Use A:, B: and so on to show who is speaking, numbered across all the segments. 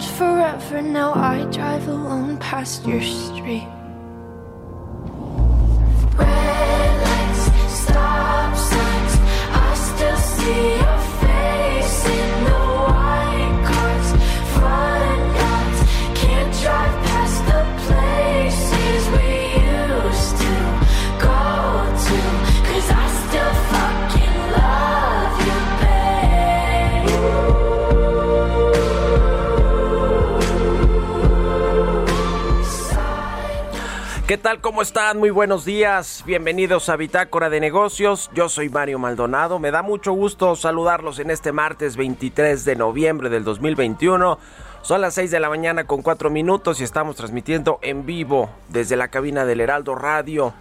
A: Said forever, now I drive alone past your street. Red lights, stop signs, I still see
B: ¿Qué tal? ¿Cómo están? Muy buenos días. Bienvenidos a Bitácora de Negocios. Yo soy Mario Maldonado. Me da mucho gusto saludarlos en este martes 23 de noviembre del 2021. Son las 6 de la mañana con 4 minutos y estamos transmitiendo en vivo desde la cabina del Heraldo Radio.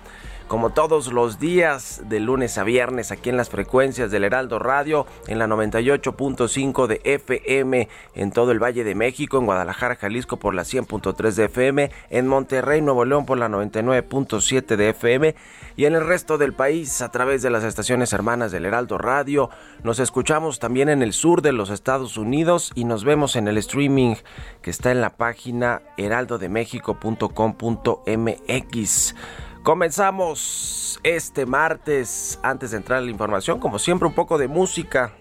B: Como todos los días, de lunes a viernes, aquí en las frecuencias del Heraldo Radio, en la 98.5 de FM en todo el Valle de México, en Guadalajara, Jalisco por la 100.3 de FM, en Monterrey, Nuevo León por la 99.7 de FM y en el resto del país a través de las estaciones hermanas del Heraldo Radio. Nos escuchamos también en el sur de los Estados Unidos y nos vemos en el streaming que está en la página heraldodemexico.com.mx. Comenzamos este martes. Antes de entrar a la información, como siempre, un poco de música.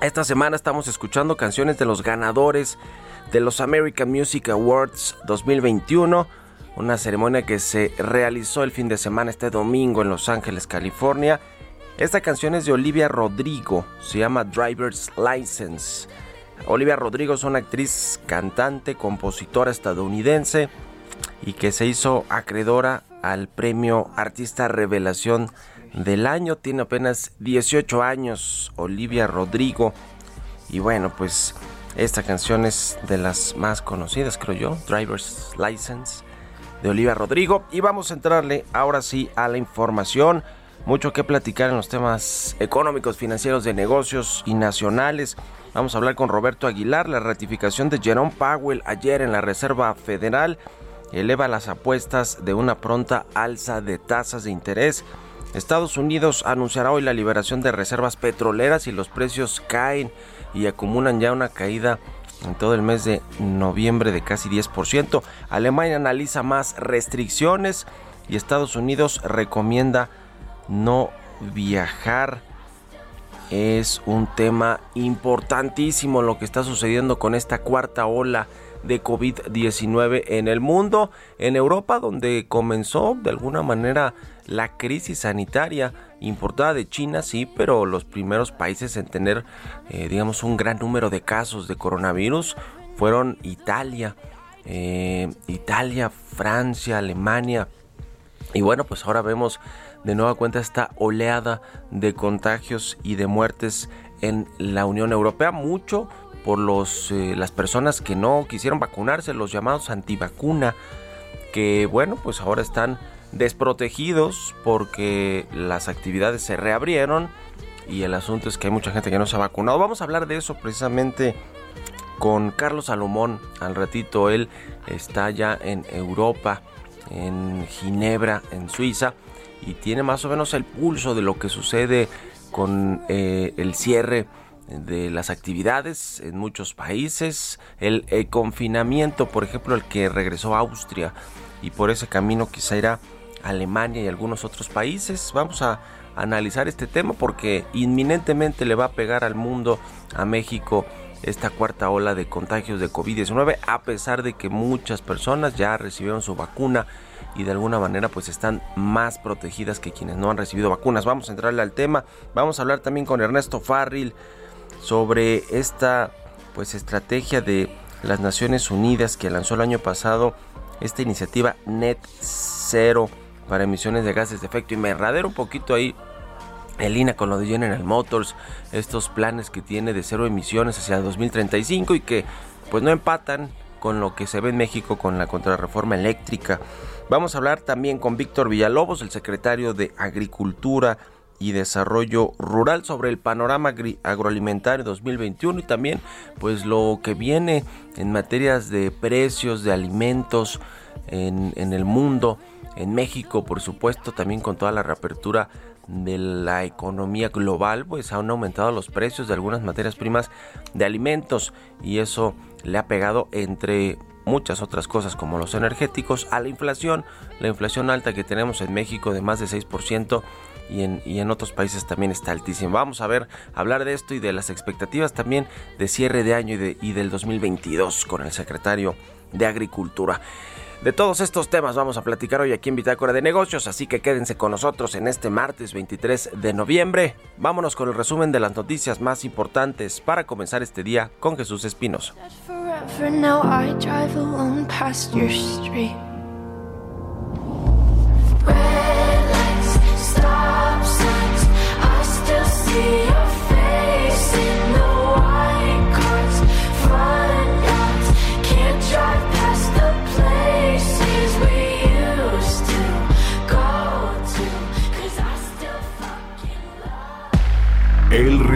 B: Esta semana estamos escuchando canciones de los ganadores de los American Music Awards 2021. Una ceremonia que se realizó el fin de semana este domingo en Los Ángeles, California. Esta canción es de Olivia Rodrigo. Se llama Driver's License. Olivia Rodrigo es una actriz, cantante, compositora estadounidense y que se hizo acreedora al premio Artista Revelación del año. Tiene apenas 18 años, Olivia Rodrigo. Y bueno, pues esta canción es de las más conocidas, creo yo, Driver's License de Olivia Rodrigo. Y vamos a entrarle ahora sí a la información. Mucho que platicar en los temas económicos, financieros, de negocios y nacionales. Vamos a hablar con Roberto Aguilar, la ratificación de Jerome Powell ayer en la Reserva Federal eleva las apuestas de una pronta alza de tasas de interés. Estados Unidos anunciará hoy la liberación de reservas petroleras y los precios caen y acumulan ya una caída en todo el mes de noviembre de casi 10%. Alemania analiza más restricciones y Estados Unidos recomienda no viajar. Es un tema importantísimo lo que está sucediendo con esta cuarta ola de COVID-19 en el mundo, en Europa, donde comenzó de alguna manera la crisis sanitaria importada de China, sí, pero los primeros países en tener, eh, digamos, un gran número de casos de coronavirus fueron Italia, eh, Italia, Francia, Alemania. Y bueno, pues ahora vemos de nueva cuenta esta oleada de contagios y de muertes en la Unión Europea, mucho por los, eh, las personas que no quisieron vacunarse, los llamados antivacuna, que bueno, pues ahora están desprotegidos porque las actividades se reabrieron y el asunto es que hay mucha gente que no se ha vacunado. Vamos a hablar de eso precisamente con Carlos Salomón. Al ratito él está ya en Europa, en Ginebra, en Suiza, y tiene más o menos el pulso de lo que sucede con eh, el cierre de las actividades en muchos países, el, el confinamiento, por ejemplo, el que regresó a Austria y por ese camino quizá irá a Alemania y algunos otros países. Vamos a analizar este tema porque inminentemente le va a pegar al mundo, a México, esta cuarta ola de contagios de COVID-19, a pesar de que muchas personas ya recibieron su vacuna y de alguna manera pues están más protegidas que quienes no han recibido vacunas. Vamos a entrarle al tema, vamos a hablar también con Ernesto Farril sobre esta pues estrategia de las Naciones Unidas que lanzó el año pasado esta iniciativa Net Zero para emisiones de gases de efecto invernadero un poquito ahí en línea con lo de General Motors, estos planes que tiene de cero emisiones hacia 2035 y que pues no empatan con lo que se ve en México con la contrarreforma eléctrica. Vamos a hablar también con Víctor Villalobos, el secretario de Agricultura y Desarrollo Rural sobre el panorama agroalimentario 2021 y también pues lo que viene en materias de precios de alimentos en, en el mundo, en México por supuesto también con toda la reapertura de la economía global, pues han aumentado los precios de algunas materias primas de alimentos y eso le ha pegado entre muchas otras cosas como los energéticos a la inflación, la inflación alta que tenemos en México de más de 6% y en, otros países también está altísima. Vamos a ver, hablar de esto y de las expectativas también de cierre de año y, y del 2022 con el secretario de Agricultura. De todos estos temas vamos a platicar hoy aquí en Bitácora de Negocios, así que quédense con nosotros en este martes 23 de noviembre. Vámonos con el resumen de las noticias más importantes para comenzar este día con Jesús Espinos.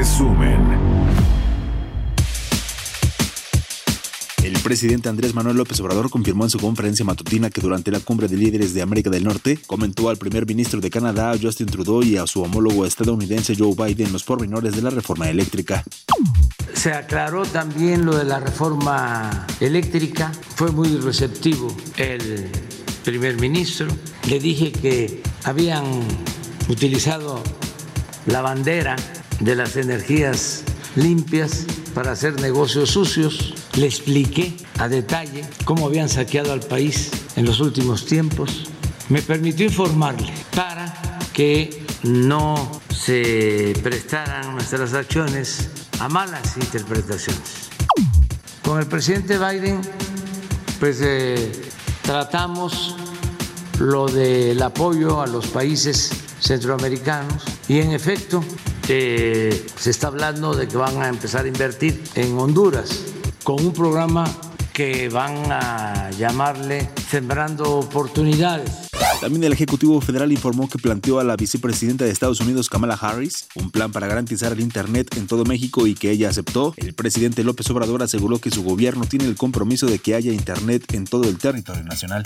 C: Resumen.
D: Presidente Andrés Manuel López Obrador confirmó en su conferencia matutina que durante la cumbre de líderes de América del Norte comentó al primer ministro de Canadá, Justin Trudeau, y a su homólogo estadounidense Joe Biden los pormenores de la reforma eléctrica.
E: Se aclaró también lo de la reforma eléctrica. Fue muy receptivo el primer ministro. Le dije que habían utilizado la bandera de las energías limpias para hacer negocios sucios. Le expliqué a detalle cómo habían saqueado al país en los últimos tiempos. Me permitió informarle para que no se prestaran nuestras acciones a malas interpretaciones. Con el presidente Biden, pues eh, tratamos lo del apoyo a los países centroamericanos y en efecto eh, se está hablando de que van a empezar a invertir en Honduras con un programa que van a llamarle Sembrando Oportunidades.
D: También el Ejecutivo Federal informó que planteó a la vicepresidenta de Estados Unidos, Kamala Harris, un plan para garantizar el Internet en todo México y que ella aceptó. El presidente López Obrador aseguró que su gobierno tiene el compromiso de que haya Internet en todo el territorio nacional.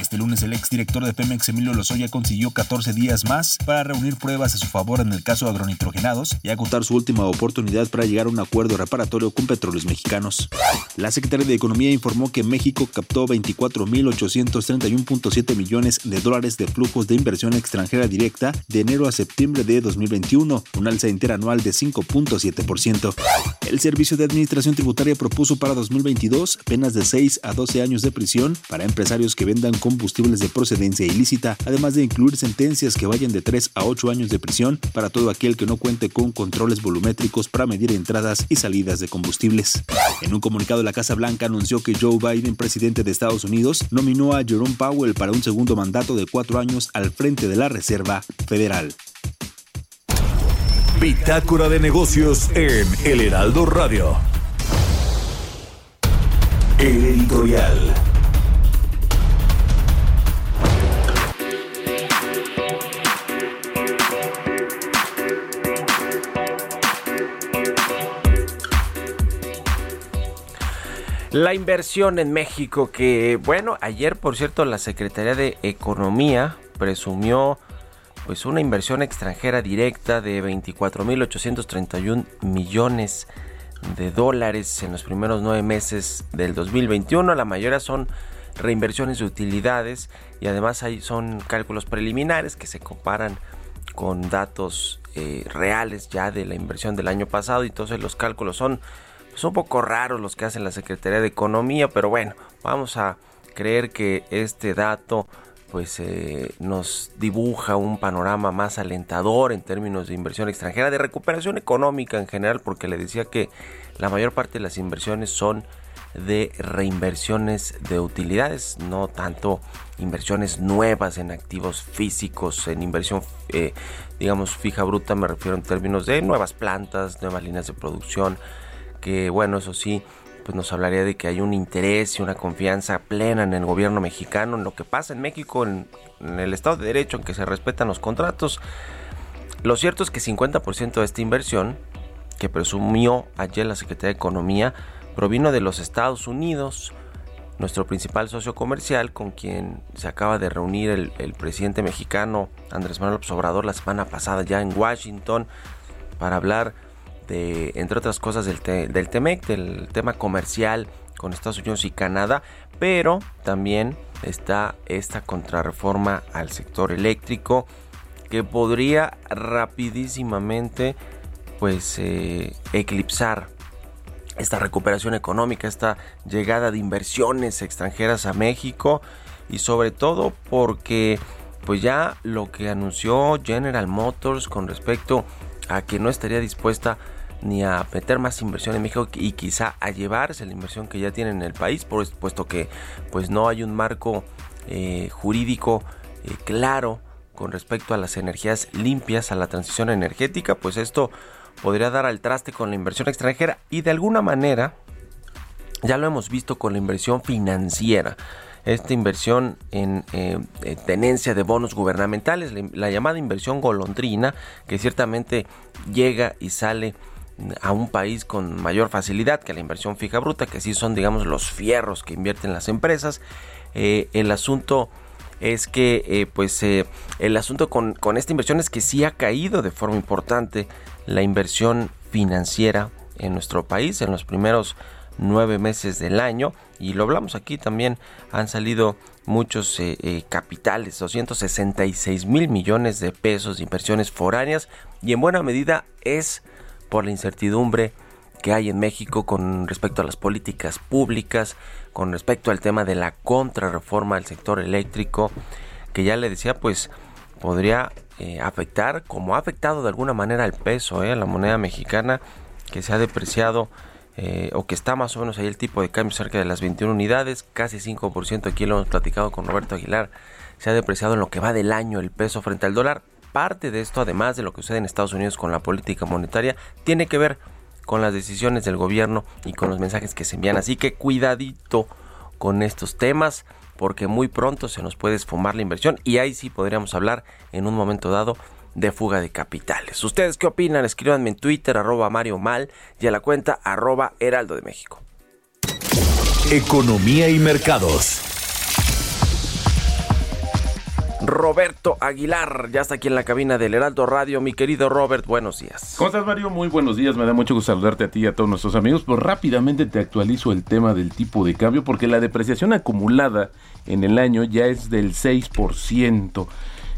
D: Este lunes el exdirector de Pemex, Emilio Lozoya, consiguió 14 días más para reunir pruebas a su favor en el caso de agronitrogenados y agotar su última oportunidad para llegar a un acuerdo reparatorio con petróleos mexicanos. La secretaria de Economía informó que México captó 24.831.7 millones de dólares de flujos de inversión extranjera directa de enero a septiembre de 2021, un alza interanual de 5.7%. El Servicio de Administración Tributaria propuso para 2022 penas de 6 a 12 años de prisión para empresarios que vendan combustibles de procedencia ilícita, además de incluir sentencias que vayan de 3 a 8 años de prisión para todo aquel que no cuente con controles volumétricos para medir entradas y salidas de combustibles. En un comunicado, la Casa Blanca anunció que Joe Biden, presidente de Estados Unidos, nominó a Jerome Powell para un segundo mandato de cuatro años al frente de la Reserva Federal.
C: Bitácora de negocios en El Heraldo Radio. El editorial.
B: La inversión en México, que bueno, ayer por cierto la Secretaría de Economía presumió pues una inversión extranjera directa de 24.831 millones de dólares en los primeros nueve meses del 2021. La mayoría son reinversiones de utilidades y además hay, son cálculos preliminares que se comparan con datos eh, reales ya de la inversión del año pasado entonces los cálculos son pues, un poco raros los que hacen la Secretaría de Economía, pero bueno, vamos a creer que este dato pues eh, nos dibuja un panorama más alentador en términos de inversión extranjera, de recuperación económica en general, porque le decía que la mayor parte de las inversiones son de reinversiones de utilidades, no tanto inversiones nuevas en activos físicos, en inversión, eh, digamos, fija bruta, me refiero en términos de nuevas plantas, nuevas líneas de producción, bueno, eso sí, pues nos hablaría de que hay un interés y una confianza plena en el gobierno mexicano, en lo que pasa en México, en, el Estado de Derecho, en que se respetan los contratos. Lo cierto es que 50% de esta inversión, que presumió ayer la Secretaría de Economía, provino de los Estados Unidos, nuestro principal socio comercial, con quien se acaba de reunir el, el presidente mexicano Andrés Manuel López Obrador la semana pasada ya en Washington para hablar entre otras cosas, del, te- del tema comercial con Estados Unidos y Canadá, pero también está esta contrarreforma al sector eléctrico que podría rapidísimamente pues eh, eclipsar esta recuperación económica, esta llegada de inversiones extranjeras a México y sobre todo porque pues ya lo que anunció General Motors con respecto a que no estaría dispuesta ni a meter más inversión en México y quizá a llevarse la inversión que ya tiene en el país, pues, puesto que pues no hay un marco eh, jurídico eh, claro con respecto a las energías limpias, a la transición energética, pues esto podría dar al traste con la inversión extranjera y de alguna manera ya lo hemos visto con la inversión financiera. Esta inversión en eh, tenencia de bonos gubernamentales, la llamada inversión golondrina, que ciertamente llega y sale a un país con mayor facilidad que la inversión fija bruta, que sí son, digamos, los fierros que invierten las empresas. Eh, el asunto es que, eh, pues, eh, el asunto con, con esta inversión es que sí ha caído de forma importante la inversión financiera en nuestro país en los primeros nueve meses del año y lo hablamos aquí también han salido muchos capitales 266 mil millones de pesos de inversiones foráneas y en buena medida es por la incertidumbre que hay en México con respecto a las políticas públicas, con respecto al tema de la contrarreforma del sector eléctrico, que ya le decía, pues podría eh, afectar, como ha afectado de alguna manera al peso, eh, la moneda mexicana, que se ha depreciado eh, o que está más o menos ahí el tipo de cambio cerca de las 21 unidades, casi 5%, aquí lo hemos platicado con Roberto Aguilar, se ha depreciado en lo que va del año el peso frente al dólar. Parte de esto, además de lo que sucede en Estados Unidos con la política monetaria, tiene que ver con las decisiones del gobierno y con los mensajes que se envían. Así que cuidadito con estos temas porque muy pronto se nos puede esfumar la inversión y ahí sí podríamos hablar en un momento dado de fuga de capitales. ¿Ustedes qué opinan? Escríbanme en Twitter arroba Mario Mal y a la cuenta arroba Heraldo de México.
C: Economía y mercados.
B: Roberto Aguilar, ya está aquí en la cabina del Heraldo Radio. Mi querido Robert, buenos días.
F: ¿Cómo estás, Mario? Muy buenos días. Me da mucho gusto saludarte a ti y a todos nuestros amigos. Pues rápidamente te actualizo el tema del tipo de cambio porque la depreciación acumulada en el año ya es del 6%.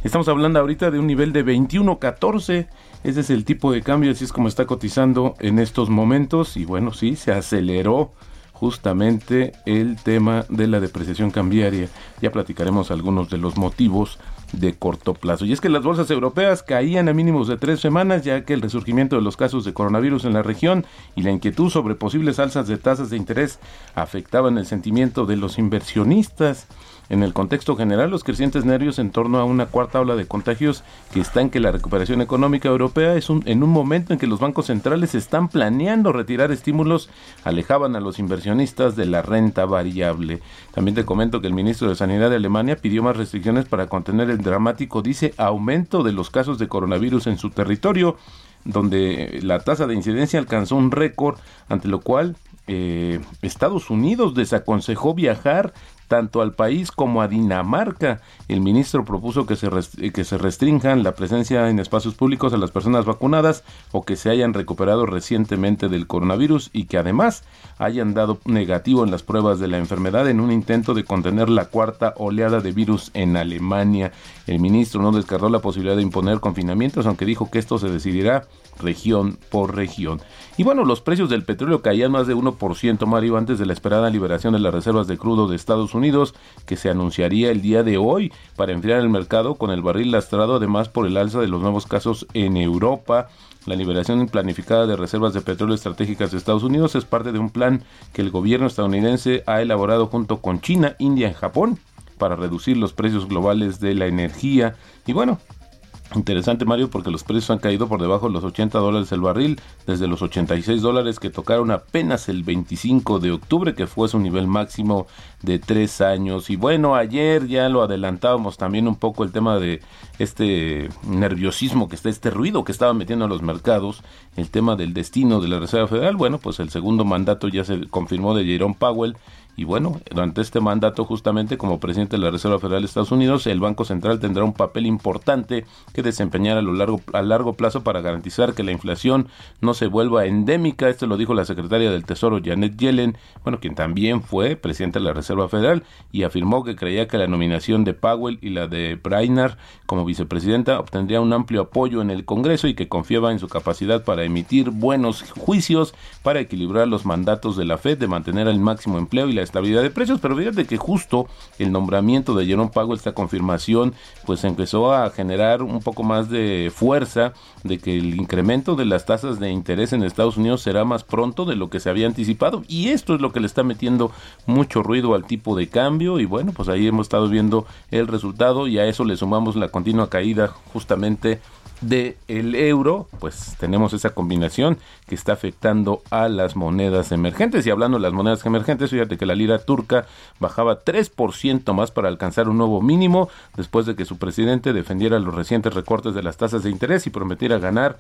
F: Estamos hablando ahorita de un nivel de 21.14. Ese es el tipo de cambio, así es como está cotizando en estos momentos. Y bueno, sí, se aceleró justamente el tema de la depreciación cambiaria. Ya platicaremos algunos de los motivos de corto plazo. Y es que las bolsas europeas caían a mínimos de tres semanas, ya que el resurgimiento de los casos de coronavirus en la región y la inquietud sobre posibles alzas de tasas de interés afectaban el sentimiento de los inversionistas. En el contexto general, los crecientes nervios en torno a una cuarta ola de contagios que está en que la recuperación económica europea es un, en un momento en que los bancos centrales están planeando retirar estímulos, alejaban a los inversionistas de la renta variable. También te comento que el ministro de Sanidad de Alemania pidió más restricciones para contener el dramático, dice, aumento de los casos de coronavirus en su territorio, donde la tasa de incidencia alcanzó un récord, ante lo cual eh, Estados Unidos desaconsejó viajar tanto al país como a Dinamarca. El ministro propuso que se, que se restrinjan la presencia en espacios públicos a las personas vacunadas o que se hayan recuperado recientemente del coronavirus y que además hayan dado negativo en las pruebas de la enfermedad en un intento de contener la cuarta oleada de virus en Alemania. El ministro no descartó la posibilidad de imponer confinamientos, aunque dijo que esto se decidirá región por región. Y bueno, los precios del petróleo caían más de 1%, Mario, antes de la esperada liberación de las reservas de crudo de Estados Unidos, que se anunciaría el día de hoy para enfriar el mercado con el barril lastrado, además por el alza de los nuevos casos en Europa. La liberación planificada de reservas de petróleo estratégicas de Estados Unidos es parte de un plan que el gobierno estadounidense ha elaborado junto con China, India y Japón para reducir los precios globales de la energía. Y bueno, Interesante Mario porque los precios han caído por debajo de los 80 dólares el barril desde los 86 dólares que tocaron apenas el 25 de octubre que fue su nivel máximo de tres años y bueno ayer ya lo adelantábamos también un poco el tema de este nerviosismo que está este ruido que estaba metiendo a los mercados el tema del destino de la Reserva Federal bueno pues el segundo mandato ya se confirmó de Jerome Powell y bueno, durante este mandato, justamente como presidente de la Reserva Federal de Estados Unidos, el Banco Central tendrá un papel importante que desempeñar a lo largo a largo plazo para garantizar que la inflación no se vuelva endémica. Esto lo dijo la secretaria del Tesoro Janet Yellen, bueno, quien también fue presidente de la Reserva Federal y afirmó que creía que la nominación de Powell y la de Brainard como vicepresidenta obtendría un amplio apoyo en el Congreso y que confiaba en su capacidad para emitir buenos juicios para equilibrar los mandatos de la Fed de mantener el máximo empleo y la estabilidad de precios, pero fíjate que justo el nombramiento de Jerome Powell, esta confirmación, pues empezó a generar un poco más de fuerza de que el incremento de las tasas de interés en Estados Unidos será más pronto de lo que se había anticipado. Y esto es lo que le está metiendo mucho ruido al tipo de cambio. Y bueno, pues ahí hemos estado viendo el resultado y a eso le sumamos la continua caída justamente de el euro, pues tenemos esa combinación que está afectando a las monedas emergentes. Y hablando de las monedas emergentes, fíjate que la lira turca bajaba 3% más para alcanzar un nuevo mínimo después de que su presidente defendiera los recientes recortes de las tasas de interés y prometiera ganar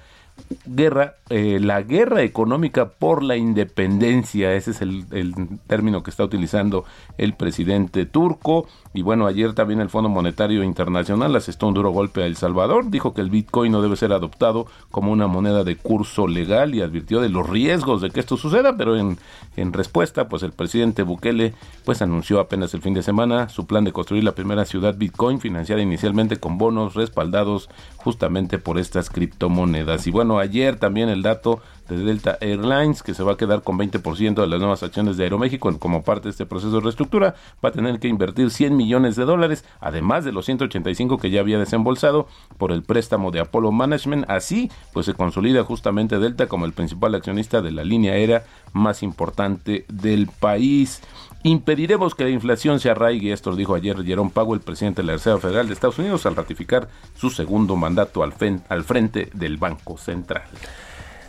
F: guerra, eh, la guerra económica por la independencia, ese es el, el, término que está utilizando el presidente turco. Y bueno, ayer también el Fondo Monetario Internacional asestó un duro golpe a El Salvador, dijo que el Bitcoin no debe ser adoptado como una moneda de curso legal y advirtió de los riesgos de que esto suceda, pero en, en respuesta, pues el presidente Bukele pues anunció apenas el fin de semana su plan de construir la primera ciudad Bitcoin financiada inicialmente con bonos respaldados justamente por estas criptomonedas. Y bueno, ayer también el dato de Delta Airlines, que se va a quedar con 20% de las nuevas acciones de Aeroméxico como parte de este proceso de reestructura, va a tener que invertir 100 millones de dólares, además de los 185 que ya había desembolsado por el préstamo de Apollo Management. Así, pues se consolida justamente Delta como el principal accionista de la línea aérea más importante del país. Impediremos que la inflación se arraigue, esto lo dijo ayer Jerome Powell, presidente de la Reserva Federal de Estados Unidos, al ratificar su segundo mandato al, al frente del Banco Central.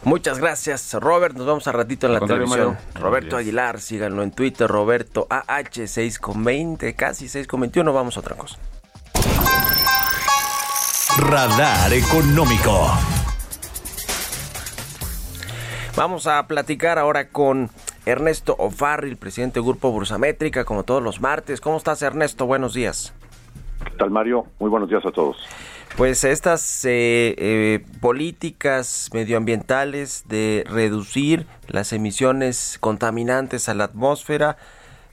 B: Muchas gracias, Robert. Nos vamos a ratito en la televisión. Roberto Aguilar, síganlo en Twitter, Roberto AH6 con 20, casi 6 con 21. Vamos a otra cosa.
G: Radar económico.
B: Vamos a platicar ahora con Ernesto O'Farrill, presidente del Grupo Bursamétrica, como todos los martes. ¿Cómo estás, Ernesto? Buenos días.
H: ¿Qué tal, Mario? Muy buenos días a todos.
B: Pues estas eh, eh, políticas medioambientales de reducir las emisiones contaminantes a la atmósfera,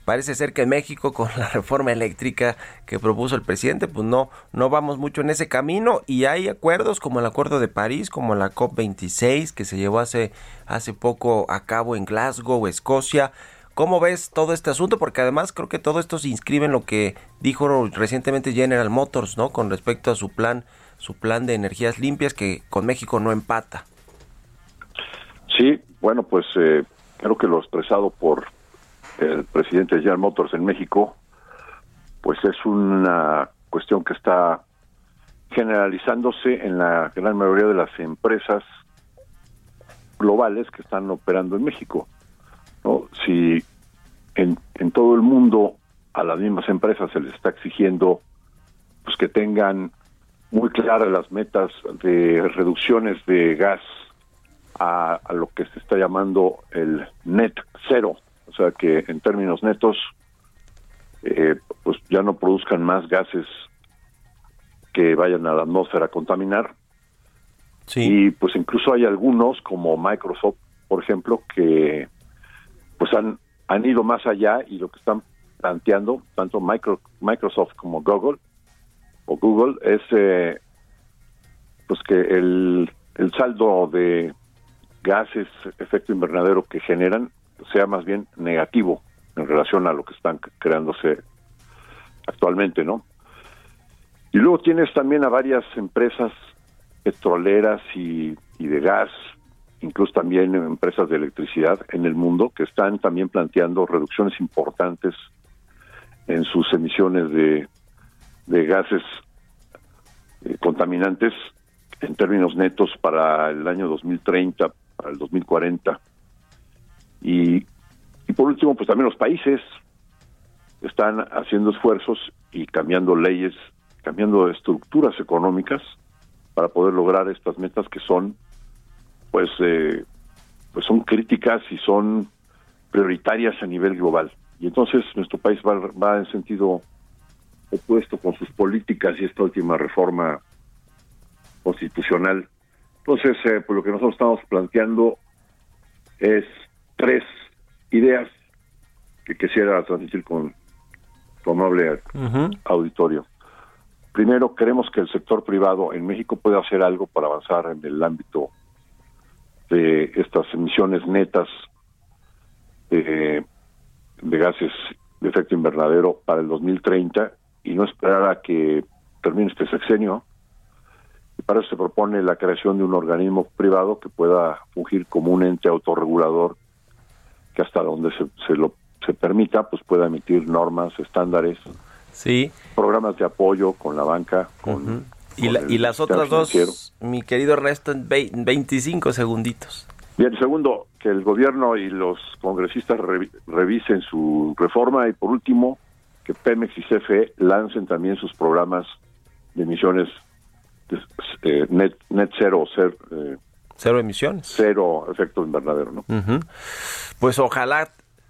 B: parece ser que en México con la reforma eléctrica que propuso el presidente, pues no, no vamos mucho en ese camino y hay acuerdos como el Acuerdo de París, como la COP26 que se llevó hace, hace poco a cabo en Glasgow, Escocia. ¿Cómo ves todo este asunto? Porque además creo que todo esto se inscribe en lo que dijo recientemente General Motors, ¿no? Con respecto a su plan, su plan de energías limpias que con México no empata.
H: Sí, bueno, pues eh, creo que lo expresado por el presidente de General Motors en México, pues es una cuestión que está generalizándose en la gran mayoría de las empresas globales que están operando en México. ¿No? Si en, en todo el mundo a las mismas empresas se les está exigiendo pues que tengan muy claras las metas de reducciones de gas a, a, lo que se está llamando el net cero, o sea que en términos netos eh, pues ya no produzcan más gases que vayan a la atmósfera a contaminar. Y pues incluso hay algunos, como Microsoft, por ejemplo, que pues han, han ido más allá y lo que están planteando, tanto Micro, Microsoft como Google, o Google, es eh, pues que el, el saldo de gases efecto invernadero que generan sea más bien negativo en relación a lo que están creándose actualmente, ¿no? Y luego tienes también a varias empresas petroleras y, y de gas, incluso también empresas de electricidad en el mundo que están también planteando reducciones importantes en sus emisiones de, gases eh, contaminantes en términos netos para el año 2030, para el 2040. Y, y por último, pues también los países están haciendo esfuerzos y cambiando leyes, cambiando estructuras económicas para poder lograr estas metas que son, pues, eh, pues son críticas y son prioritarias a nivel global. Y entonces nuestro país va, va en sentido opuesto con sus políticas y esta última reforma constitucional. Entonces, eh, pues lo que nosotros estamos planteando es tres ideas que quisiera transmitir con tu amable auditorio. Primero, creemos que el sector privado en México puede hacer algo para avanzar en el ámbito de estas emisiones netas de, de gases de efecto invernadero para el 2030 y no esperar a que termine este sexenio. Y para eso se propone la creación de un organismo privado que pueda fungir como un ente autorregulador que hasta donde se, se lo se permita pues pueda emitir normas, estándares,
B: sí,
H: programas de apoyo con la banca, con,
B: Y, la- y las otras dos, mi querido vei- 25 segunditos.
H: Bien, segundo, que el gobierno y los congresistas revi- revisen su reforma y por último, que Pemex y CFE lancen también sus programas de emisiones eh, net, net cero, ser, eh,
B: Cero emisiones.
H: cero efecto invernadero, ¿no?
B: Pues ojalá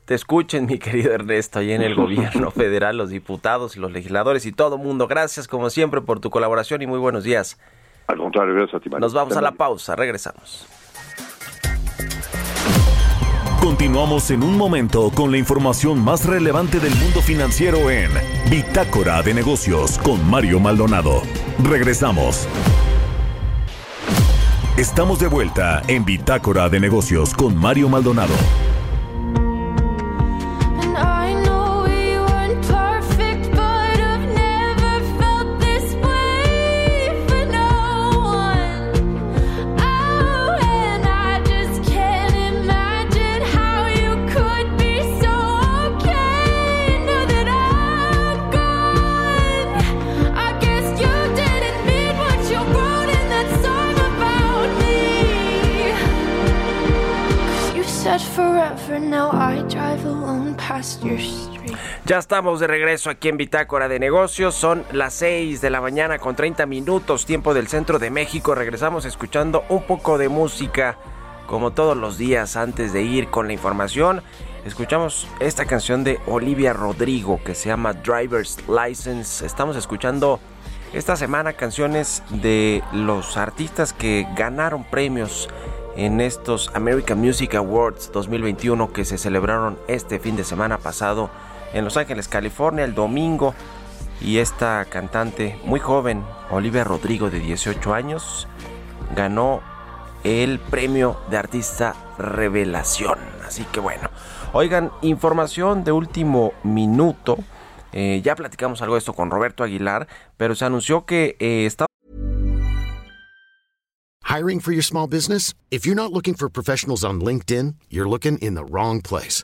B: te escuchen, mi querido Ernesto, ahí en el gobierno federal, los diputados y los legisladores y todo mundo. Gracias, como siempre, por tu colaboración y muy buenos días.
H: Al contrario, gracias a ti, Mario.
B: Nos vamos a la pausa, regresamos.
C: Continuamos en un momento con la información más relevante del mundo financiero en Bitácora de Negocios con Mario Maldonado. Regresamos. Estamos de vuelta en Bitácora de Negocios con Mario Maldonado.
B: Ya estamos de regreso aquí en Bitácora de Negocios. Son las 6 de la mañana con 30 minutos, tiempo del centro de México. Regresamos escuchando un poco de música, como todos los días antes de ir con la información. Escuchamos esta canción de Olivia Rodrigo que se llama Driver's License. Estamos escuchando esta semana canciones de los artistas que ganaron premios en estos American Music Awards 2021 que se celebraron este fin de semana pasado en Los Ángeles, California, el domingo. Y esta cantante muy joven, Olivia Rodrigo, de 18 años, ganó el premio de artista revelación. Así que bueno, oigan, información de último minuto. Eh, ya platicamos algo de esto con Roberto Aguilar, pero se anunció que eh, está
I: Hiring for your small business? If you're not looking for professionals on LinkedIn, you're looking in the wrong place.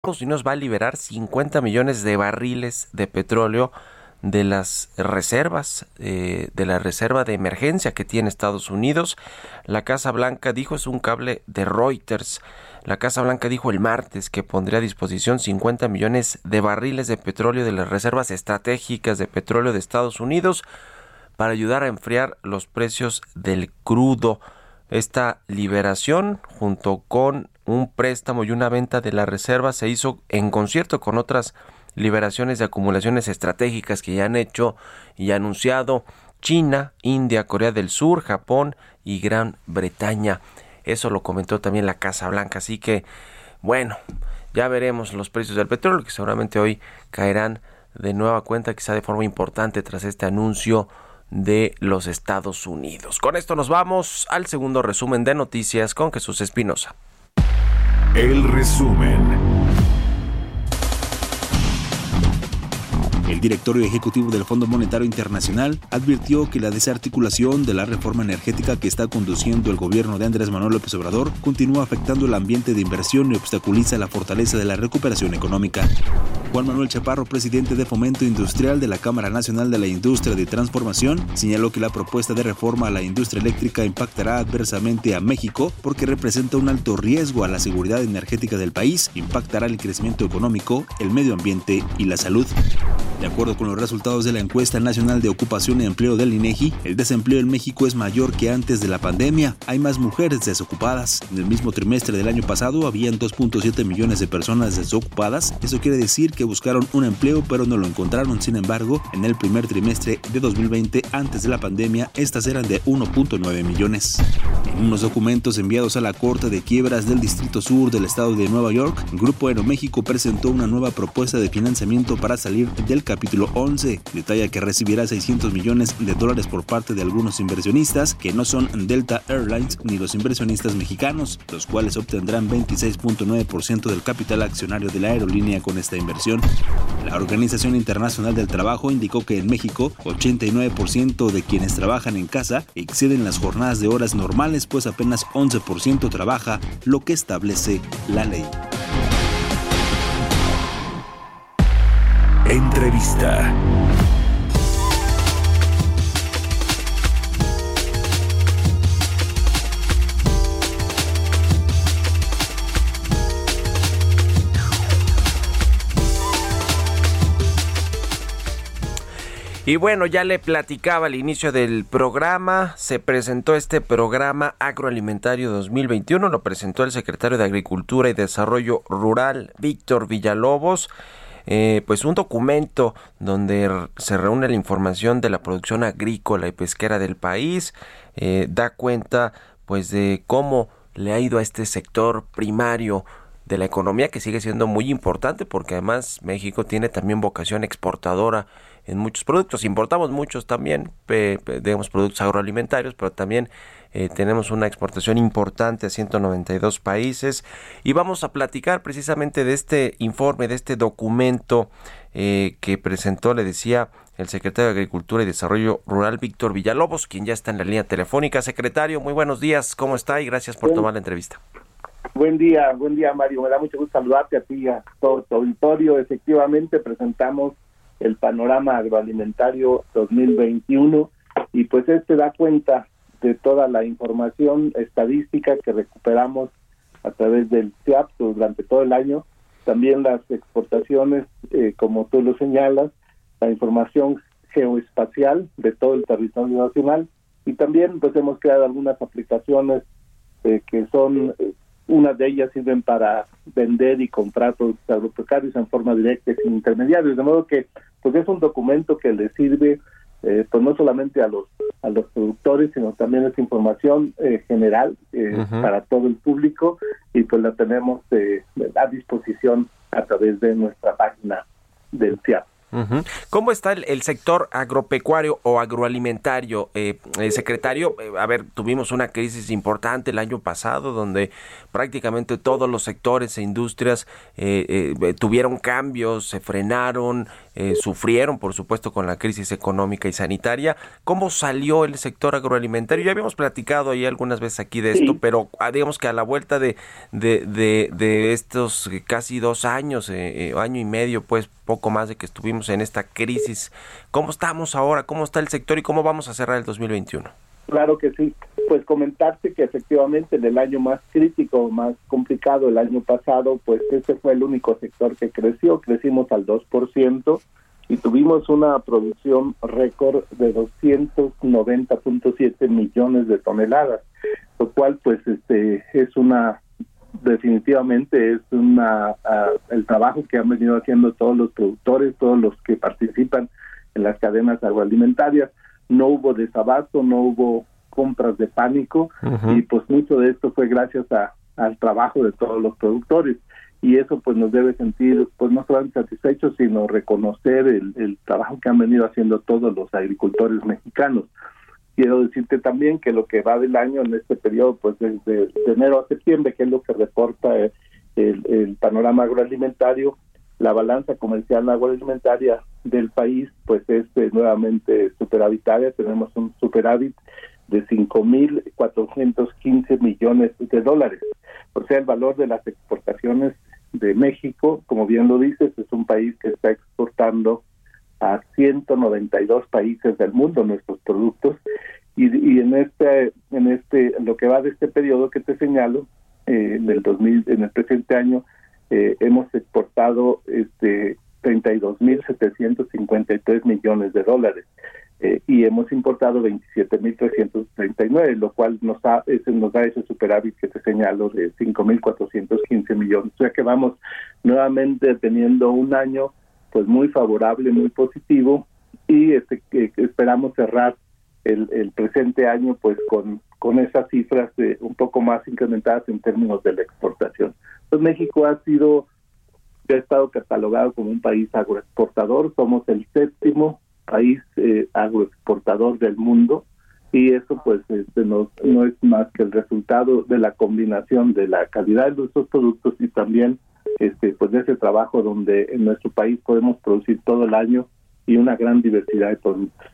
B: Estados Unidos va a liberar 50 millones de barriles de petróleo de las reservas, eh, de la reserva de emergencia que tiene Estados Unidos. La Casa Blanca dijo, es un cable de Reuters, la Casa Blanca dijo el martes que pondría a disposición 50 millones de barriles de petróleo de las reservas estratégicas de petróleo de Estados Unidos para ayudar a enfriar los precios del crudo. Esta liberación, junto con un préstamo y una venta de la reserva, se hizo en concierto con otras liberaciones de acumulaciones estratégicas que ya han hecho y anunciado China, India, Corea del Sur, Japón y Gran Bretaña. Eso lo comentó también la Casa Blanca. Así que, bueno, ya veremos los precios del petróleo que seguramente hoy caerán de nueva cuenta, quizá de forma importante tras este anuncio de los Estados Unidos. Con esto nos vamos al segundo resumen de noticias con Jesús Espinosa.
C: El resumen.
D: El directorio ejecutivo del Fondo Monetario Internacional advirtió que la desarticulación de la reforma energética que está conduciendo el gobierno de Andrés Manuel López Obrador continúa afectando el ambiente de inversión y obstaculiza la fortaleza de la recuperación económica. Juan Manuel Chaparro, presidente de Fomento Industrial de la Cámara Nacional de la Industria de Transformación, señaló que la propuesta de reforma a la industria eléctrica impactará adversamente a México porque representa un alto riesgo a la seguridad energética del país, impactará el crecimiento económico, el medio ambiente y la salud. De acuerdo con los resultados de la encuesta nacional de ocupación y empleo del INEGI, el desempleo en México es mayor que antes de la pandemia. Hay más mujeres desocupadas. En el mismo trimestre del año pasado habían 2.7 millones de personas desocupadas. Eso quiere decir que buscaron un empleo pero no lo encontraron. Sin embargo, en el primer trimestre de 2020, antes de la pandemia, estas eran de 1.9 millones. En unos documentos enviados a la Corte de Quiebras del Distrito Sur del Estado de Nueva York, Grupo Aeroméxico presentó una nueva propuesta de financiamiento para salir del capítulo 11. Detalla que recibirá 600 millones de dólares por parte de algunos inversionistas que no son Delta Airlines ni los inversionistas mexicanos, los cuales obtendrán 26.9% del capital accionario de la aerolínea con esta inversión. La Organización Internacional del Trabajo indicó que en México 89% de quienes trabajan en casa exceden las jornadas de horas normales, pues apenas 11% trabaja, lo que establece la ley.
C: Entrevista.
B: Y bueno, ya le platicaba al inicio del programa, se presentó este programa agroalimentario 2021, lo presentó el secretario de Agricultura y Desarrollo Rural, Víctor Villalobos. Eh, pues un documento donde se reúne la información de la producción agrícola y pesquera del país, eh, da cuenta pues de cómo le ha ido a este sector primario de la economía que sigue siendo muy importante porque además México tiene también vocación exportadora en muchos productos. Importamos muchos también, digamos, productos agroalimentarios, pero también eh, tenemos una exportación importante a 192 países. Y vamos a platicar precisamente de este informe, de este documento eh, que presentó, le decía, el secretario de Agricultura y Desarrollo Rural, Víctor Villalobos, quien ya está en la línea telefónica. Secretario, muy buenos días, ¿cómo está? Y gracias por tomar la entrevista.
J: Buen día, buen día Mario. Me da mucho gusto saludarte a ti y a todo tu auditorio. Efectivamente, presentamos el panorama agroalimentario 2021 y pues este da cuenta de toda la información estadística que recuperamos a través del CIAP durante todo el año. También las exportaciones, eh, como tú lo señalas, la información geoespacial de todo el territorio nacional y también pues hemos creado algunas aplicaciones eh, que son eh, unas de ellas sirven para vender y comprar productos agropecuarios en forma directa y sin intermediarios de modo que pues es un documento que le sirve eh, pues no solamente a los a los productores sino también es información eh, general eh, para todo el público y pues la tenemos eh, a disposición a través de nuestra página del CIAP.
B: ¿Cómo está el, el sector agropecuario o agroalimentario, eh, eh, secretario? Eh, a ver, tuvimos una crisis importante el año pasado donde prácticamente todos los sectores e industrias eh, eh, tuvieron cambios, se frenaron, sufrieron, por supuesto, con la crisis económica y sanitaria. ¿Cómo salió el sector agroalimentario? Ya habíamos platicado ahí algunas veces aquí de esto,
J: Sí.
B: pero ah, digamos que a la vuelta de, de, de, de estos casi dos años, año y medio, pues poco más de que estuvimos en esta crisis. ¿Cómo estamos ahora? ¿Cómo está el sector y cómo vamos a cerrar el 2021?
J: Claro que sí. Pues comentarte que efectivamente en el año más crítico, más complicado, el año pasado, pues ese fue el único sector que creció. Crecimos al 2% y tuvimos una producción récord de 290.7 millones de toneladas, lo cual pues este es una definitivamente es una ah, el trabajo que han venido haciendo todos los productores, todos los que participan en las cadenas agroalimentarias. No hubo desabasto, no hubo compras de pánico y pues mucho de esto fue gracias a, al trabajo de todos los productores. Y eso pues nos debe sentir pues no solamente satisfechos sino reconocer el, el trabajo que han venido haciendo todos los agricultores mexicanos quiero decirte también que lo que va del año en este periodo pues desde de enero a septiembre que es lo que reporta eh, el, el panorama agroalimentario la balanza comercial agroalimentaria del país pues es eh, nuevamente superavitaria tenemos un superávit de 5.415 millones de dólares. O sea, el valor de las exportaciones de México, como bien lo dices, es un país que está exportando a 192 países del mundo nuestros productos y, en este en este lo que va de este periodo que te señalo eh, en el 2000 en el presente año eh, hemos exportado este 32.753 millones de dólares eh, y hemos importado 27.339, lo cual nos da, ese, nos da ese superávit que te señalo de 5.415 millones. O sea que vamos nuevamente teniendo un año pues muy favorable, muy positivo y este que, esperamos cerrar el, presente año pues con, con esas cifras de un poco más incrementadas en términos de la exportación. Pues México ha sido, ha estado catalogado como un país agroexportador, somos el séptimo país eh, agroexportador del mundo y eso pues este, no, no es más que el resultado de la combinación de la calidad de nuestros productos y también este pues de ese trabajo donde en nuestro país podemos producir todo el año y una gran diversidad de productos.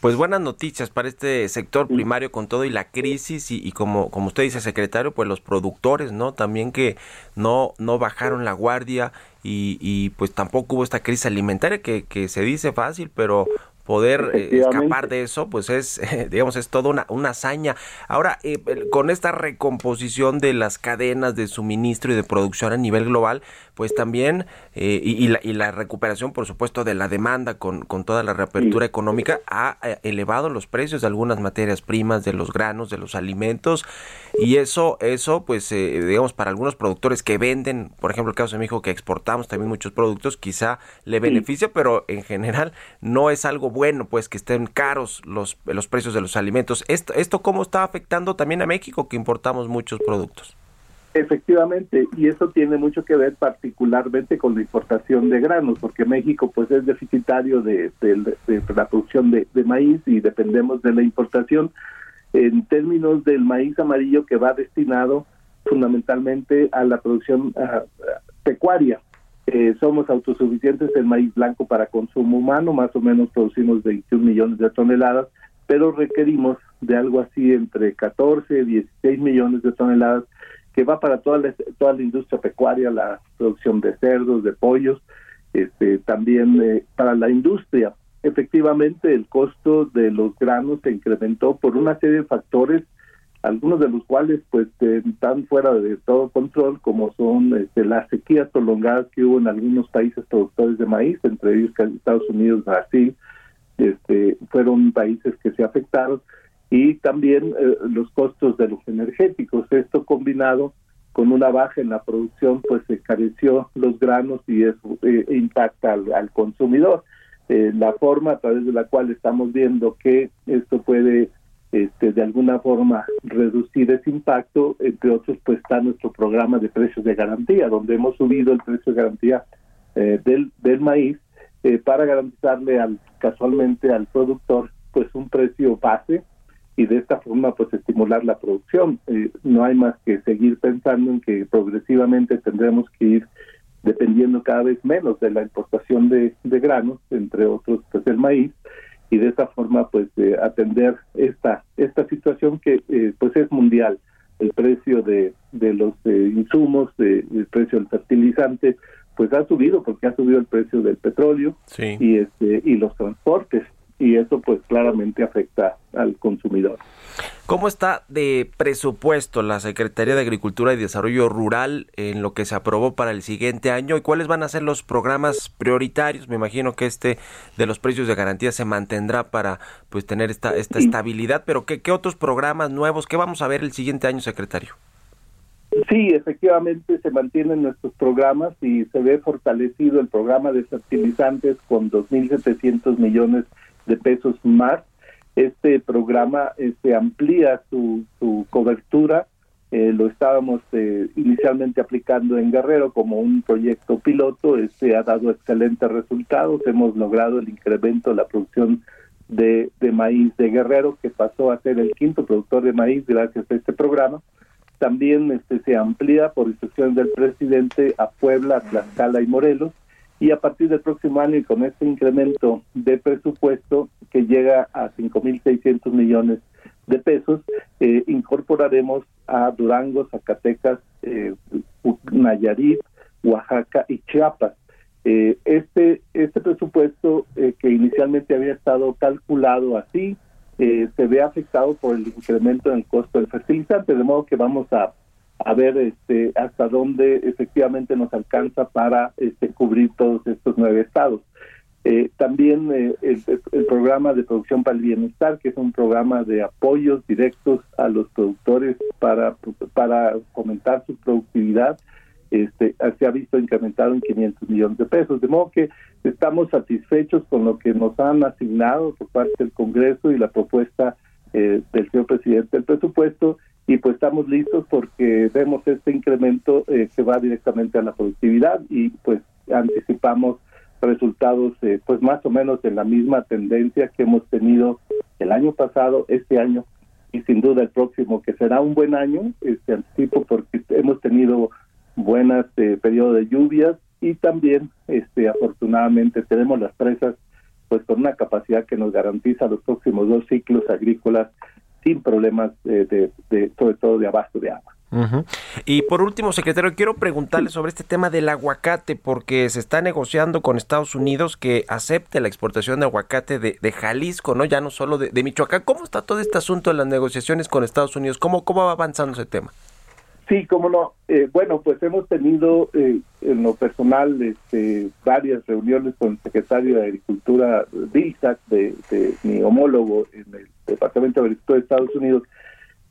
B: Pues buenas noticias para este sector primario con todo y la crisis y, y como, como usted dice, secretario, pues los productores, ¿no? También que no, no bajaron la guardia y, y pues tampoco hubo esta crisis alimentaria que, que se dice fácil, pero poder eh, escapar de eso, pues es, digamos, es toda una, una hazaña. Ahora, eh, con esta recomposición de las cadenas de suministro y de producción a nivel global, pues también, eh, y, y la, y la recuperación, por supuesto, de la demanda con, con toda la reapertura económica, ha eh, elevado los precios de algunas materias primas, de los granos, de los alimentos, y eso, eso, pues, eh, digamos, para algunos productores que venden, por ejemplo, el caso de mi hijo, que exportamos también muchos productos, quizá le beneficia, pero en general no es algo bueno, pues, que estén caros los, los precios de los alimentos. ¿Esto, ¿Esto cómo está afectando también a México, que importamos muchos productos?
J: Efectivamente, y eso tiene mucho que ver particularmente con la importación de granos, porque México pues es deficitario de, de- la producción de, de maíz y dependemos de la importación en términos del maíz amarillo que va destinado fundamentalmente a la producción ah, pecuaria. Eh, somos autosuficientes en maíz blanco para consumo humano, más o menos producimos 21 millones de toneladas, pero requerimos de algo así entre 14 y 16 millones de toneladas que va para toda la, toda la industria pecuaria, la producción de cerdos, de pollos, este, también eh, para la industria. Efectivamente, el costo de los granos se incrementó por una serie de factores, algunos de los cuales pues están fuera de todo control, como son este, las sequías prolongadas que hubo en algunos países productores de maíz, entre ellos Estados Unidos, Brasil, este, fueron países que se afectaron y también eh, los costos de los energéticos. Esto combinado con una baja en la producción, pues se careció los granos y eso eh, impacta al, al consumidor. Eh, la forma a través de la cual estamos viendo que esto puede este, de alguna forma reducir ese impacto, entre otros, pues está nuestro programa de precios de garantía, donde hemos subido el precio de garantía eh, del, del maíz eh, para garantizarle al casualmente al productor pues un precio base y de esta forma pues estimular la producción. Eh, no hay más que seguir pensando en que progresivamente tendremos que ir dependiendo cada vez menos de la importación de, de granos, entre otros pues el maíz, y de esta forma pues eh, atender esta esta situación que eh, pues es mundial el precio de, de los eh, insumos de- el precio del fertilizante pues ha subido porque ha subido el precio del petróleo
B: Sí.
J: y este y los transportes y eso pues claramente afecta al consumidor.
B: ¿Cómo está de presupuesto la Secretaría de Agricultura y Desarrollo Rural en lo que se aprobó para el siguiente año y cuáles van a ser los programas prioritarios? Me imagino que este de los precios de garantía se mantendrá para pues tener esta esta estabilidad, pero ¿qué, qué otros programas nuevos? ¿Qué vamos a ver el siguiente año, secretario?
J: Sí, efectivamente se mantienen nuestros programas y se ve fortalecido el programa de fertilizantes con 2.700 millones de pesos más. Este programa este, amplía su, su cobertura. Eh, lo estábamos eh, inicialmente aplicando en Guerrero como un proyecto piloto. Este ha dado excelentes resultados. Hemos logrado el incremento de la producción de, de maíz de Guerrero, que pasó a ser el quinto productor de maíz gracias a este programa también este, se amplía por instrucción del presidente a Puebla, Tlaxcala y Morelos y a partir del próximo año y con este incremento de presupuesto que llega a 5.600 millones de pesos, eh, incorporaremos a Durango, Zacatecas, eh, Nayarit, Oaxaca y Chiapas. Eh, este, este presupuesto eh, que inicialmente había estado calculado así, se ve afectado por el incremento en el costo del fertilizante, de modo que vamos a, a ver este, hasta dónde efectivamente nos alcanza para este, cubrir todos estos nueve estados. Eh, también eh, el, programa de producción para el bienestar, que es un programa de apoyos directos a los productores para, para fomentar su productividad, este, se ha visto incrementado en 500 millones de pesos. De modo que estamos satisfechos con lo que nos han asignado por parte del Congreso y la propuesta eh, del señor presidente del presupuesto y pues estamos listos porque vemos este incremento eh, que va directamente a la productividad y pues anticipamos resultados eh, pues más o menos en la misma tendencia que hemos tenido el año pasado, este año y sin duda el próximo que será un buen año, este anticipo porque hemos tenido buenas eh, periodos de lluvias y también este afortunadamente tenemos las presas pues con una capacidad que nos garantiza los próximos dos ciclos agrícolas sin problemas eh, de, de, sobre todo de abasto de agua.
B: Y por último, secretario, quiero preguntarle sobre este tema del aguacate, porque se está negociando con Estados Unidos que acepte la exportación de aguacate de, de Jalisco, ¿no? Ya no solo de, de Michoacán. ¿Cómo está todo este asunto de las negociaciones con Estados Unidos? ¿Cómo, cómo va avanzando ese tema?
J: Sí, cómo no. Eh, bueno, pues hemos tenido eh, en lo personal este, varias reuniones con el secretario de Agricultura, Vilsack, de, de mi homólogo en el Departamento de Agricultura de Estados Unidos,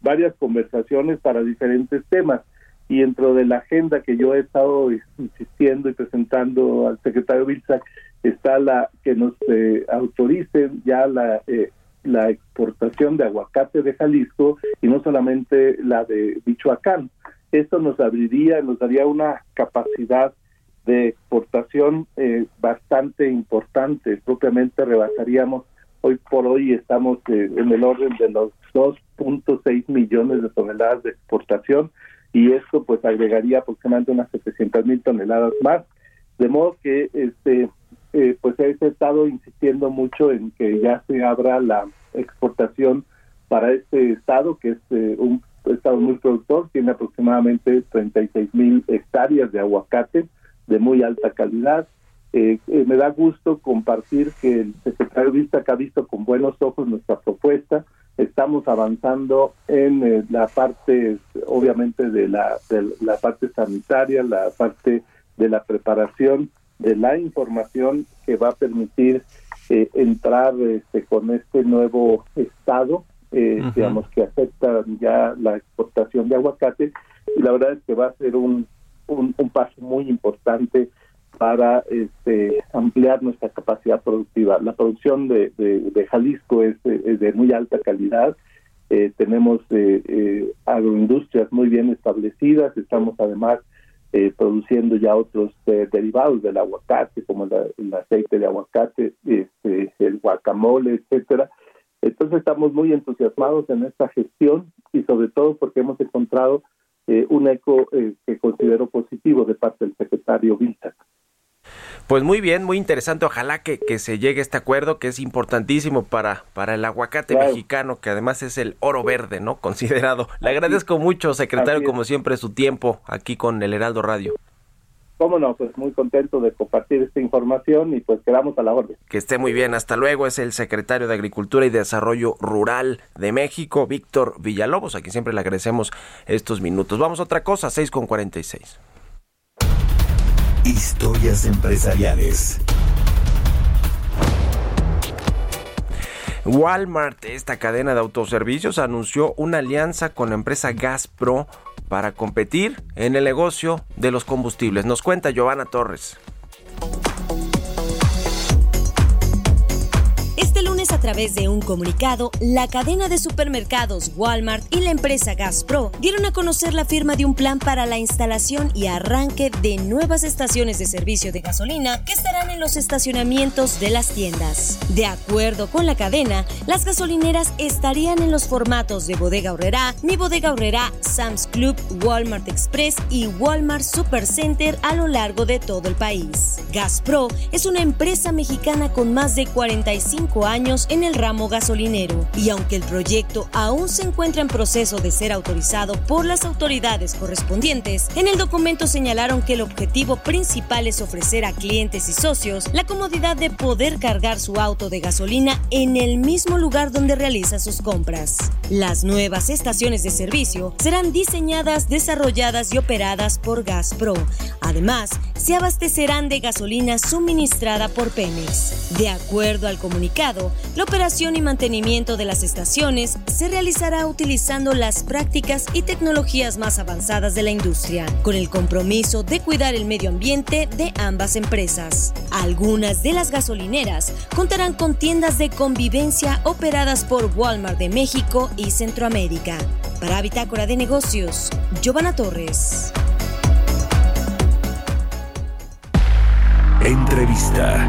J: varias conversaciones para diferentes temas. Y dentro de la agenda que yo he estado insistiendo y presentando al secretario Vilsack está la que nos eh, autoricen ya la eh, la exportación de aguacate de Jalisco y no solamente la de Michoacán. Esto nos abriría, nos daría una capacidad de exportación eh, bastante importante. Propiamente rebasaríamos, hoy por hoy estamos eh, en el orden de los 2.6 millones de toneladas de exportación y esto pues agregaría aproximadamente unas 700 mil toneladas más. De modo que este eh, pues he estado insistiendo mucho en que ya se abra la exportación para este estado, que es eh, un estado muy productor, tiene aproximadamente 36 mil hectáreas de aguacate de muy alta calidad. Eh, eh, me da gusto compartir que el secretario Vista que ha visto con buenos ojos nuestra propuesta. Estamos avanzando en eh, la parte, obviamente, de la, de la parte sanitaria, la parte de la preparación de la información que va a permitir eh, entrar este, con este nuevo estado, eh, digamos que acepta ya la exportación de aguacate y la verdad es que va a ser un, un, un paso muy importante para este, ampliar nuestra capacidad productiva. La producción de, de, de Jalisco es, de- es de muy alta calidad. Eh, tenemos eh, eh, agroindustrias muy bien establecidas. Estamos además eh, produciendo ya otros eh, derivados del aguacate, como la- el aceite de aguacate, este, el guacamole, etcétera. Entonces estamos muy entusiasmados en esta gestión y sobre todo porque hemos encontrado eh, un eco eh, que considero positivo de parte del secretario Vilsack.
B: Pues muy bien, muy interesante. Ojalá que, que se llegue a este acuerdo que es importantísimo para, para el aguacate
J: Claro.
B: mexicano, que además es el oro verde, ¿no? Considerado. Le agradezco mucho, secretario, como siempre, su tiempo aquí con el Heraldo Radio.
J: cómo no, pues muy contento de compartir esta información y pues quedamos a la orden.
B: Que esté muy bien, hasta luego. Es el secretario de Agricultura y Desarrollo Rural de México, Víctor Villalobos, a quien siempre le agradecemos estos minutos. Vamos a otra cosa, 6 con 46.
G: Historias empresariales.
B: Walmart, esta cadena de autoservicios, anunció una alianza con la empresa Gaspro para competir en el negocio de los combustibles. Nos cuenta Giovanna Torres.
K: Través de un comunicado, la cadena de supermercados Walmart y la empresa Gaspro dieron a conocer la firma de un plan para la instalación y arranque de nuevas estaciones de servicio de gasolina que estarán en los estacionamientos de las tiendas. De acuerdo con la cadena, las gasolineras estarían en los formatos de Bodega Horrera, Mi Bodega Horrera, Sam's Club, Walmart Express y Walmart Supercenter a lo largo de todo el país. Gaspro es una empresa mexicana con más de 45 años en el ramo gasolinero y aunque el proyecto aún se encuentra en proceso de ser autorizado por las autoridades correspondientes, en el documento señalaron que el objetivo principal es ofrecer a clientes y socios la comodidad de poder cargar su auto de gasolina en el mismo lugar donde realiza sus compras. Las nuevas estaciones de servicio serán diseñadas, desarrolladas y operadas por Gaspro. Además, se abastecerán de gasolina suministrada por Pemex. De acuerdo al comunicado, la operación y mantenimiento de las estaciones se realizará utilizando las prácticas y tecnologías más avanzadas de la industria, con el compromiso de cuidar el medio ambiente de ambas empresas. Algunas de las gasolineras contarán con tiendas de convivencia operadas por Walmart de México y Centroamérica. Para Bitácora de Negocios, Giovanna Torres.
G: Entrevista.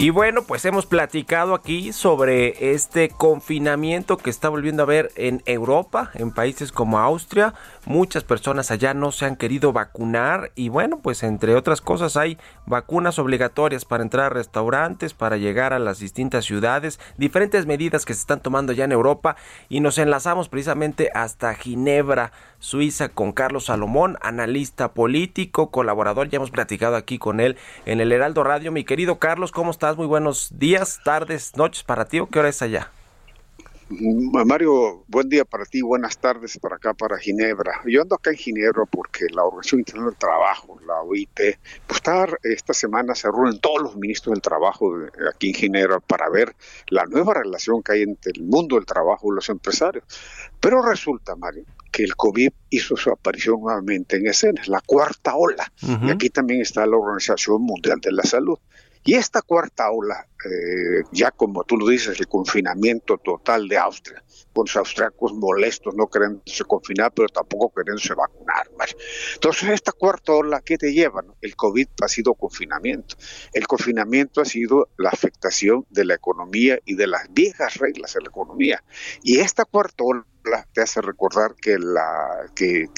B: Y bueno, pues hemos platicado aquí sobre este confinamiento que está volviendo a ver en Europa, en países como Austria. Muchas personas allá no se han querido vacunar y bueno, pues entre otras cosas hay vacunas obligatorias para entrar a restaurantes, para llegar a las distintas ciudades, diferentes medidas que se están tomando ya en Europa y nos enlazamos precisamente hasta Ginebra, Suiza, con Carlos Salomón, analista político, colaborador. Ya hemos platicado aquí con él en el Heraldo Radio. Mi querido Carlos, ¿cómo estás? Muy buenos días, tardes, noches para ti. ¿O qué hora es allá?
L: Mario, buen día para ti, buenas tardes para acá, para Ginebra. Yo ando acá en Ginebra porque la Organización Internacional del Trabajo, la OIT, pues está, esta semana se reúnen todos los ministros del trabajo de- aquí en Ginebra para ver la nueva relación que hay entre el mundo del trabajo y los empresarios. Pero resulta, Mario, que el COVID hizo su aparición nuevamente en escena, la cuarta ola. Y aquí también está la Organización Mundial de la Salud. Y esta cuarta ola, eh, ya como tú lo dices, el confinamiento total de Austria, con los austriacos molestos, no queriéndose confinar, pero tampoco queriéndose vacunar. Entonces, esta cuarta ola, ¿qué te lleva? El COVID ha sido confinamiento. El confinamiento ha sido la afectación de la economía y de las viejas reglas de la economía. Y esta cuarta ola te hace recordar que, la, que,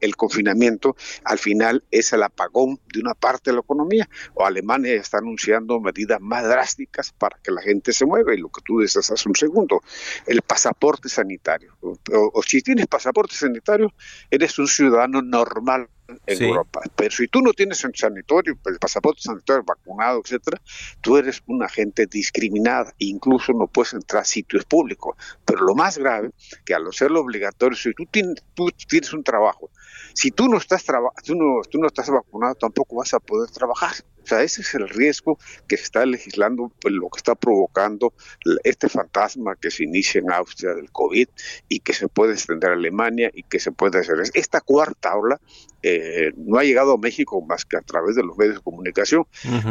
L: el confinamiento al final es el apagón de una parte de la economía. O Alemania está anunciando medidas más drásticas para que la gente se mueva. Y lo que tú dices hace un segundo, el pasaporte sanitario. O si tienes pasaporte sanitario, eres un ciudadano normal en
B: Sí.
L: Europa. Pero si tú no tienes el sanitario, el pasaporte sanitario, vacunado, etcétera, tú eres una gente discriminada, incluso no puedes entrar a sitios públicos. Pero lo más grave, que al hacerlo obligatorio, si tú tienes, tú tienes un trabajo, si tú no estás traba- tú no, tú no estás vacunado, tampoco vas a poder trabajar. O sea, ese es el riesgo que se está legislando, pues, lo que está provocando este fantasma que se inicia en Austria del COVID y que se puede extender a Alemania y que se puede hacer. Esta cuarta ola eh, no ha llegado a México más que a través de los medios de comunicación,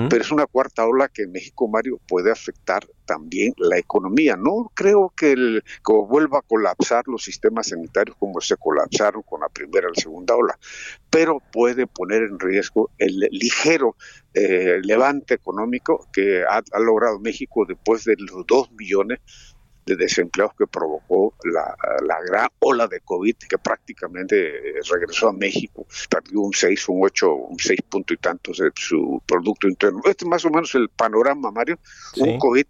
L: pero es una cuarta ola que en México, Mario, puede afectar también la economía. No creo que, el, que vuelva a colapsar los sistemas sanitarios como se colapsaron con la primera y la segunda ola, pero puede poner en riesgo el ligero eh, levante económico que ha, ha logrado México después de los dos millones de desempleados que provocó la, la gran ola de COVID que prácticamente eh, regresó a México, perdió un 6, un 8, un 6 punto y tantos de su Producto Interno. Este es más o menos el panorama, Mario.
B: Sí.
L: Un COVID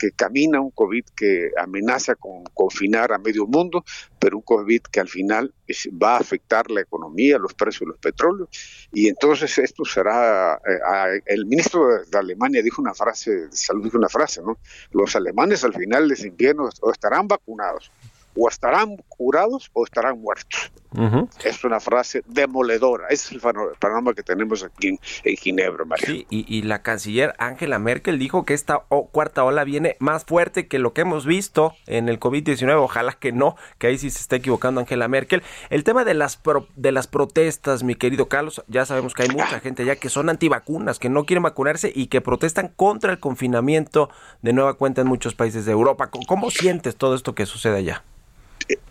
L: porque camina un COVID que amenaza con confinar a medio mundo, pero un COVID que al final va a afectar la economía, los precios de los petróleos, y entonces esto será, eh, el ministro de, Alemania dijo una frase, de salud dijo una frase, ¿no? Los alemanes al final de invierno estarán vacunados, o estarán curados o estarán muertos. Es una frase demoledora. Es el pano- panorama que tenemos aquí en, Ginebra, Mario.
B: Sí, y, y la canciller Angela Merkel dijo que esta cuarta ola viene más fuerte que lo que hemos visto en el COVID-19. Ojalá que no, que ahí sí se está equivocando Angela Merkel. El tema de las pro- de las protestas, mi querido Carlos, ya sabemos que hay mucha gente ya que son antivacunas, que no quieren vacunarse y que protestan contra el confinamiento de nueva cuenta en muchos países de Europa. ¿Cómo, cómo sientes todo esto que sucede allá?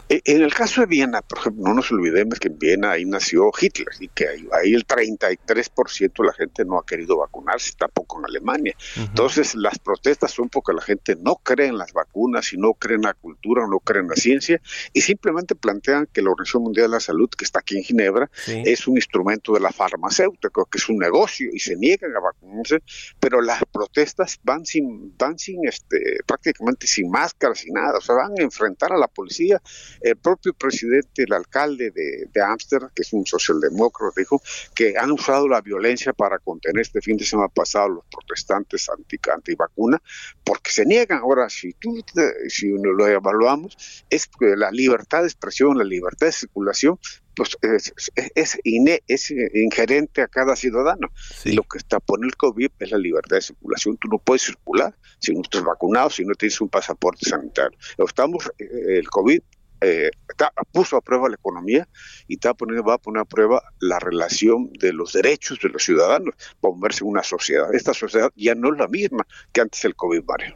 L: E- En el caso de Viena, por ejemplo, no nos olvidemos que en Viena ahí nació Hitler y que ahí, ahí el 33% de la gente no ha querido vacunarse, tampoco en Alemania. Entonces, las protestas son porque la gente no cree en las vacunas y no cree en la cultura, no cree en la ciencia y simplemente plantean que la Organización Mundial de la Salud, que está aquí en Ginebra,
M: Sí.
L: es un instrumento de la farmacéutica, que es un negocio y se niegan a vacunarse, pero las protestas van sin, van sin este, prácticamente sin máscaras, sin nada, o sea, van a enfrentar a la policía. El propio presidente, el alcalde de, Ámsterdam, que es un socialdemócrata, dijo que han usado la violencia para contener este fin de semana pasado los protestantes anti, antivacuna, porque se niegan. Ahora, si tú si uno lo evaluamos, es que la libertad de expresión, la libertad de circulación, pues es, es, ine- es ingerente a cada ciudadano. Y lo que está por el COVID es la libertad de circulación. Tú no puedes circular si no estás vacunado, si no tienes un pasaporte sanitario. Estamos, eh, el COVID eh, está- puso a prueba la economía y está poniendo, va a poner a prueba la relación de los derechos de los ciudadanos para moverse en una sociedad. Esta sociedad ya no es la misma que antes del COVID, Mario.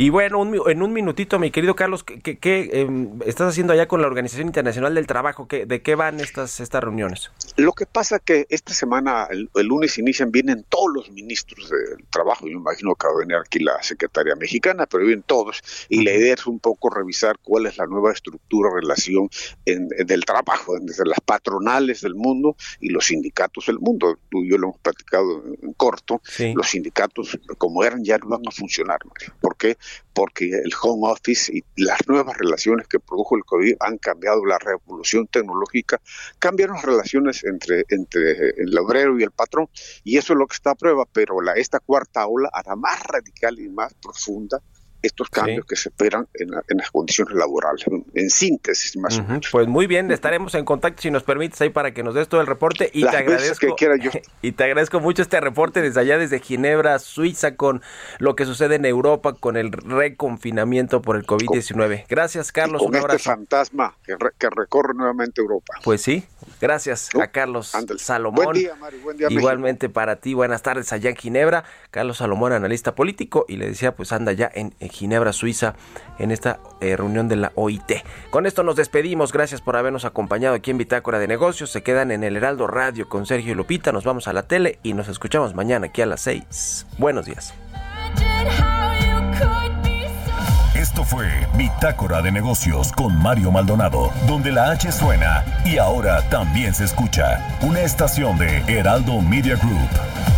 B: Y bueno, un en un minutito, mi querido Carlos, ¿qué, qué- em, estás haciendo allá con la Organización Internacional del Trabajo? ¿Qué- ¿De qué van estas, estas reuniones?
L: Lo que pasa que esta semana, el, el lunes inician, vienen todos los ministros del trabajo. Yo imagino que va a venir aquí la secretaria mexicana, pero vienen todos. Y la idea es un poco revisar cuál es la nueva estructura, relación en- en- del trabajo, desde las patronales del mundo y los sindicatos del mundo. Tú y yo lo hemos platicado en, en corto. Los sindicatos, como eran, ya no van a funcionar. Mario. ¿Por qué? Porque el home office y las nuevas relaciones que produjo el COVID han cambiado la revolución tecnológica, cambiaron las relaciones entre, entre el obrero y el patrón, y eso es lo que está a prueba, pero la, esta cuarta ola hará más radical y más profunda estos cambios que se esperan en, la- en las condiciones laborales, en, en síntesis más o menos.
B: Pues muy bien, estaremos en contacto si nos permites ahí para que nos des todo el reporte y
L: Las
B: te agradezco
L: que quiera yo.
B: y te agradezco mucho este reporte desde allá desde Ginebra, Suiza con lo que sucede en Europa con el reconfinamiento por el COVID-19. Gracias, Carlos,
L: con
B: un
L: este
B: abrazo.
L: fantasma que, re- que recorre nuevamente Europa.
B: Pues sí, gracias a Carlos Salomón.
L: Buen día, Mario, buen día,
B: Igualmente para ti, buenas tardes allá en Ginebra. Carlos Salomón, analista político, y le decía, pues anda ya en, en Ginebra, Suiza, en esta eh, reunión de la OIT. Con esto nos despedimos, gracias por habernos acompañado aquí en Bitácora de Negocios. Se quedan en el Heraldo Radio con Sergio y Lupita, nos vamos a la tele y nos escuchamos mañana aquí a las 6. Buenos días.
C: Esto fue Bitácora de Negocios con Mario Maldonado, donde la H suena y ahora también se escucha. Una estación de Heraldo Media Group.